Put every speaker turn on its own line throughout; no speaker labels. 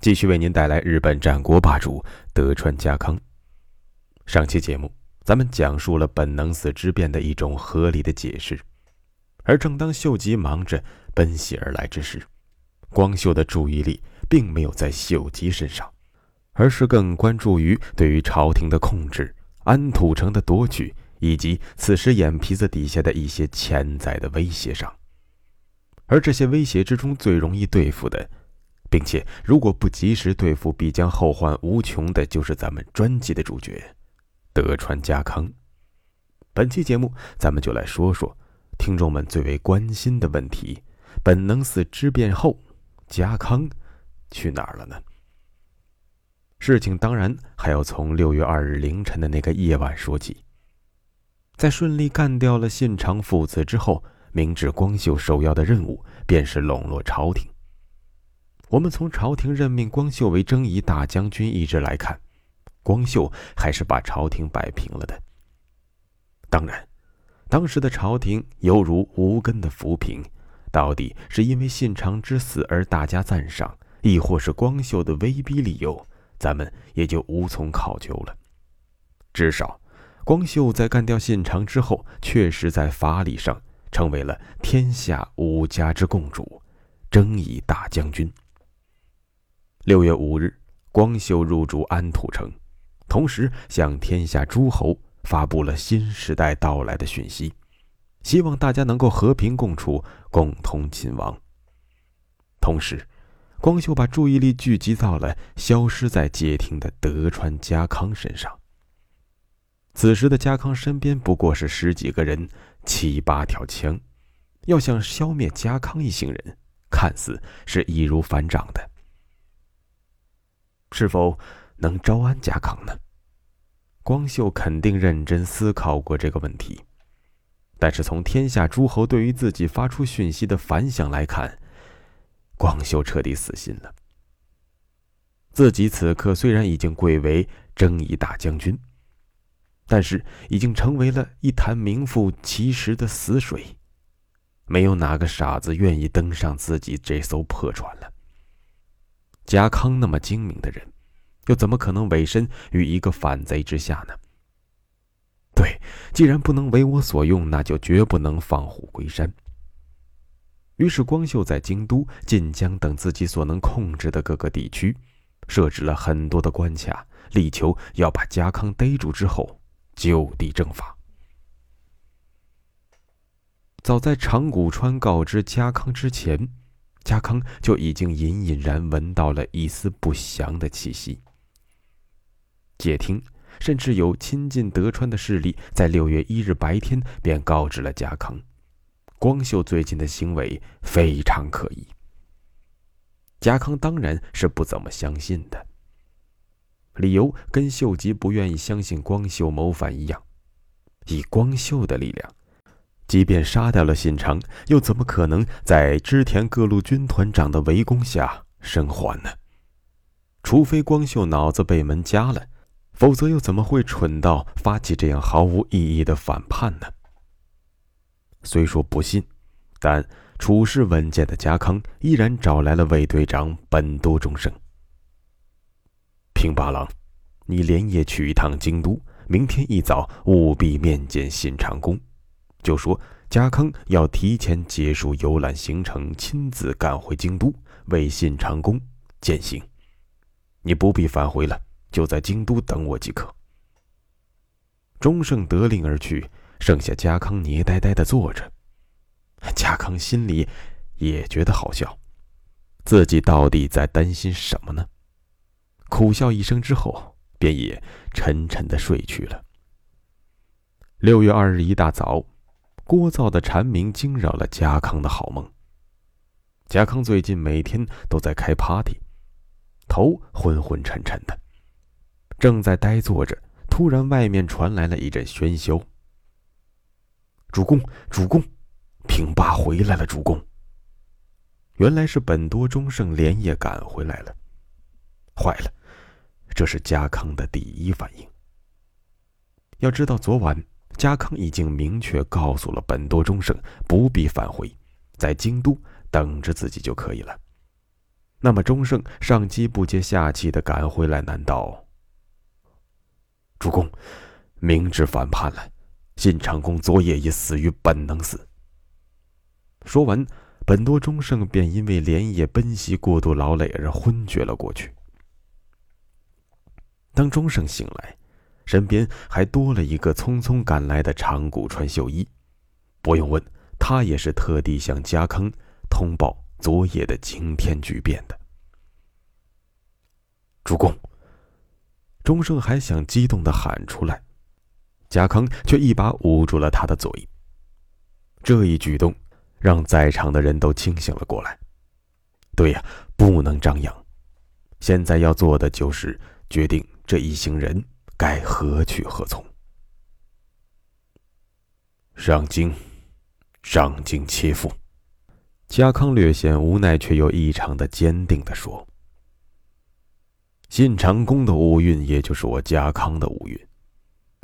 继续为您带来日本战国霸主德川家康。上期节目，咱们讲述了本能寺之变的一种合理的解释。而正当秀吉忙着奔袭而来之时，光秀的注意力并没有在秀吉身上，而是更关注于对于朝廷的控制、安土城的夺取，以及此时眼皮子底下的一些潜在的威胁上。而这些威胁之中，最容易对付的。并且，如果不及时对付，必将后患无穷的，就是咱们专辑的主角——德川家康。本期节目，咱们就来说说听众们最为关心的问题：本能寺之变后，家康去哪儿了呢？事情当然还要从六月二日凌晨的那个夜晚说起。在顺利干掉了信长父子之后，明智光秀首要的任务便是笼络朝廷。我们从朝廷任命光秀为征夷大将军一职来看，光秀还是把朝廷摆平了的。当然，当时的朝廷犹如无根的浮萍，到底是因为信长之死而大加赞赏，亦或是光秀的威逼利诱，咱们也就无从考究了。至少，光秀在干掉信长之后，确实在法理上成为了天下五家之共主，征夷大将军。六月五日，光秀入主安土城，同时向天下诸侯发布了新时代到来的讯息，希望大家能够和平共处，共同勤王。同时，光秀把注意力聚集到了消失在街亭的德川家康身上。此时的家康身边不过是十几个人，七八条枪，要想消灭家康一行人，看似是易如反掌的。是否能招安家康呢？光秀肯定认真思考过这个问题，但是从天下诸侯对于自己发出讯息的反响来看，光秀彻底死心了。自己此刻虽然已经贵为征夷大将军，但是已经成为了一潭名副其实的死水，没有哪个傻子愿意登上自己这艘破船了。家康那么精明的人，又怎么可能委身于一个反贼之下呢？对，既然不能为我所用，那就绝不能放虎归山。于是，光秀在京都、晋江等自己所能控制的各个地区，设置了很多的关卡，力求要把家康逮住之后就地正法。早在长谷川告知家康之前。家康就已经隐隐然闻到了一丝不祥的气息。解听，甚至有亲近德川的势力，在六月一日白天便告知了家康，光秀最近的行为非常可疑。家康当然是不怎么相信的，理由跟秀吉不愿意相信光秀谋反一样，以光秀的力量。即便杀掉了信长，又怎么可能在织田各路军团长的围攻下生还呢？除非光秀脑子被门夹了，否则又怎么会蠢到发起这样毫无意义的反叛呢？虽说不信，但处事稳健的家康依然找来了卫队长本多忠胜。平八郎，你连夜去一趟京都，明天一早务必面见信长公。就说家康要提前结束游览行程，亲自赶回京都为信长公践行。你不必返回了，就在京都等我即可。钟胜得令而去，剩下家康捏呆呆的坐着。家康心里也觉得好笑，自己到底在担心什么呢？苦笑一声之后，便也沉沉的睡去了。六月二日一大早。聒噪的蝉鸣惊扰了家康的好梦。家康最近每天都在开 party，头昏昏沉沉的，正在呆坐着，突然外面传来了一阵喧嚣。主公，主公，平八回来了！主公，原来是本多忠胜连夜赶回来了。坏了，这是家康的第一反应。要知道，昨晚家康已经明确告诉了本多忠胜，不必返回，在京都等着自己就可以了。那么，忠胜上气不接下气的赶回来，难道？主公，明知反叛了。信长公昨夜已死于本能寺。说完，本多忠胜便因为连夜奔袭过度劳累而昏厥了过去。当忠胜醒来，身边还多了一个匆匆赶来的长谷川秀一。不用问，他也是特地向家康通报昨夜的惊天巨变的。主公，钟胜还想激动的喊出来。贾康却一把捂住了他的嘴。这一举动让在场的人都清醒了过来。对呀，不能张扬。现在要做的就是决定这一行人该何去何从。上京，上京切腹。家康略显无奈，却又异常的坚定的说：“信长公的五运，也就是我家康的五运。”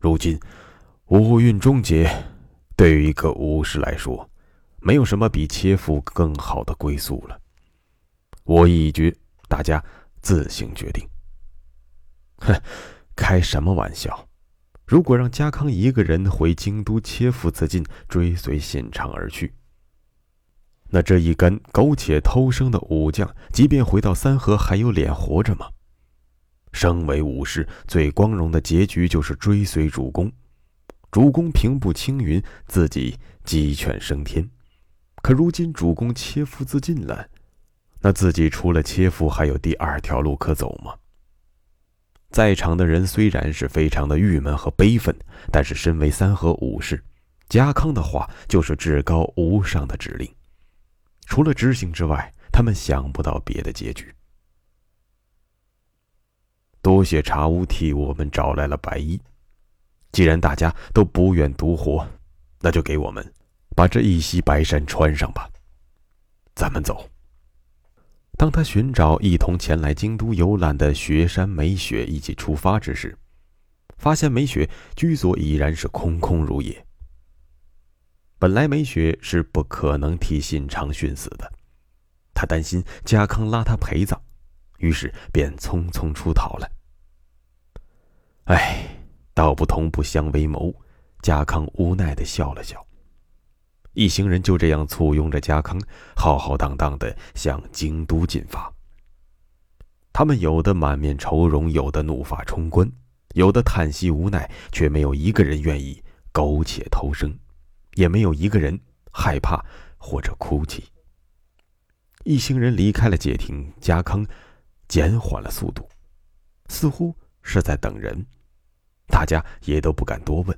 如今，五运终结，对于一个武士来说，没有什么比切腹更好的归宿了。我意已决，大家自行决定。哼，开什么玩笑！如果让家康一个人回京都切腹自尽，追随信长而去，那这一干苟且偷生的武将，即便回到三河，还有脸活着吗？身为武士，最光荣的结局就是追随主公。主公平步青云，自己鸡犬升天。可如今主公切腹自尽了，那自己除了切腹，还有第二条路可走吗？在场的人虽然是非常的郁闷和悲愤，但是身为三河武士，家康的话就是至高无上的指令，除了执行之外，他们想不到别的结局。多谢茶屋替我们找来了白衣。既然大家都不愿独活，那就给我们把这一袭白衫穿上吧。咱们走。当他寻找一同前来京都游览的雪山美雪一起出发之时，发现美雪居所已然是空空如也。本来美雪是不可能替信长殉死的，他担心家康拉他陪葬，于是便匆匆出逃了。哎，道不同不相为谋。家康无奈的笑了笑。一行人就这样簇拥着家康，浩浩荡荡的向京都进发。他们有的满面愁容，有的怒发冲冠，有的叹息无奈，却没有一个人愿意苟且偷生，也没有一个人害怕或者哭泣。一行人离开了界亭，家康减缓了速度，似乎是在等人。大家也都不敢多问。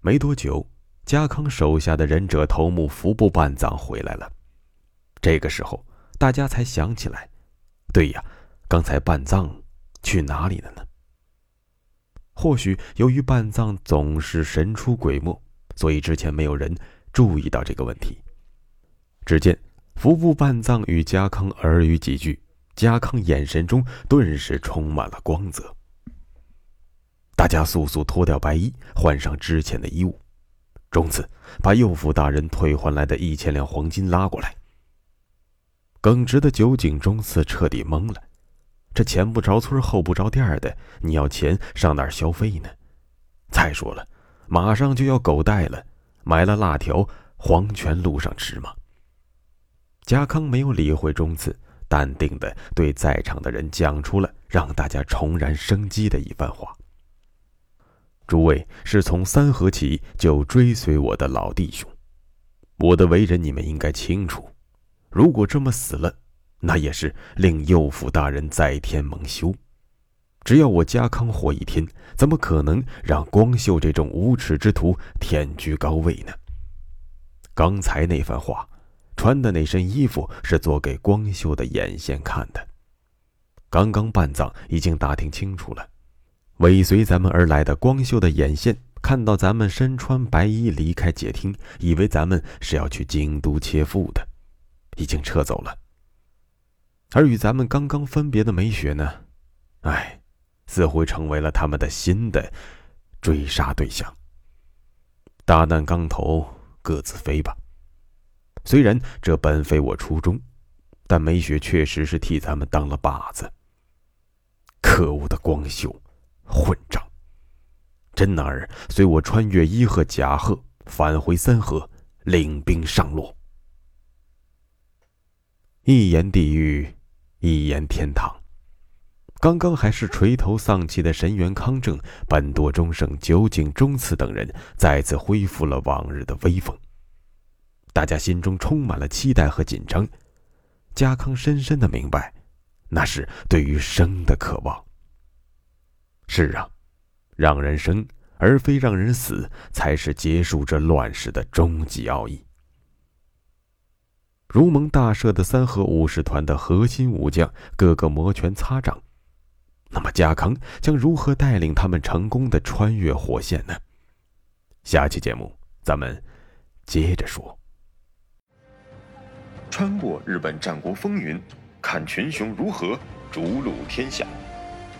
没多久，家康手下的忍者头目服部半藏回来了。这个时候，大家才想起来，对呀，刚才半藏去哪里了呢？或许由于半藏总是神出鬼没，所以之前没有人注意到这个问题。只见服部半藏与家康耳语几句，家康眼神中顿时充满了光泽。大家速速脱掉白衣，换上之前的衣物。中次把右府大人退还来的一千两黄金拉过来。耿直的酒井中次彻底懵了：这前不着村后不着店的，你要钱上哪儿消费呢？再说了，马上就要狗带了，买了辣条，黄泉路上吃吗？家康没有理会中次，淡定的对在场的人讲出了让大家重燃生机的一番话。诸位是从三河起就追随我的老弟兄，我的为人你们应该清楚。如果这么死了，那也是令右府大人在天蒙羞。只要我家康活一天，怎么可能让光秀这种无耻之徒天居高位呢？刚才那番话，穿的那身衣服是做给光秀的眼线看的。刚刚办葬，已经打听清楚了。尾随咱们而来的光秀的眼线看到咱们身穿白衣离开解厅，以为咱们是要去京都切腹的，已经撤走了。而与咱们刚刚分别的梅雪呢，哎，似乎成为了他们的新的追杀对象。大难当头，各自飞吧。虽然这本非我初衷，但梅雪确实是替咱们当了靶子。可恶的光秀，混账！真男儿随我穿越伊贺、甲贺，返回三河，领兵上洛。一言地狱，一言天堂。刚刚还是垂头丧气的神元康正、本多忠胜、酒井忠次等人，再次恢复了往日的威风。大家心中充满了期待和紧张。家康深深的明白，那是对于生的渴望。是啊，让人生而非让人死，才是结束这乱世的终极奥义。如蒙大赦的三河武士团的核心武将，个个摩拳擦掌。那么，家康将如何带领他们成功的穿越火线呢？下期节目咱们接着说。
穿过日本战国风云，看群雄如何逐鹿天下。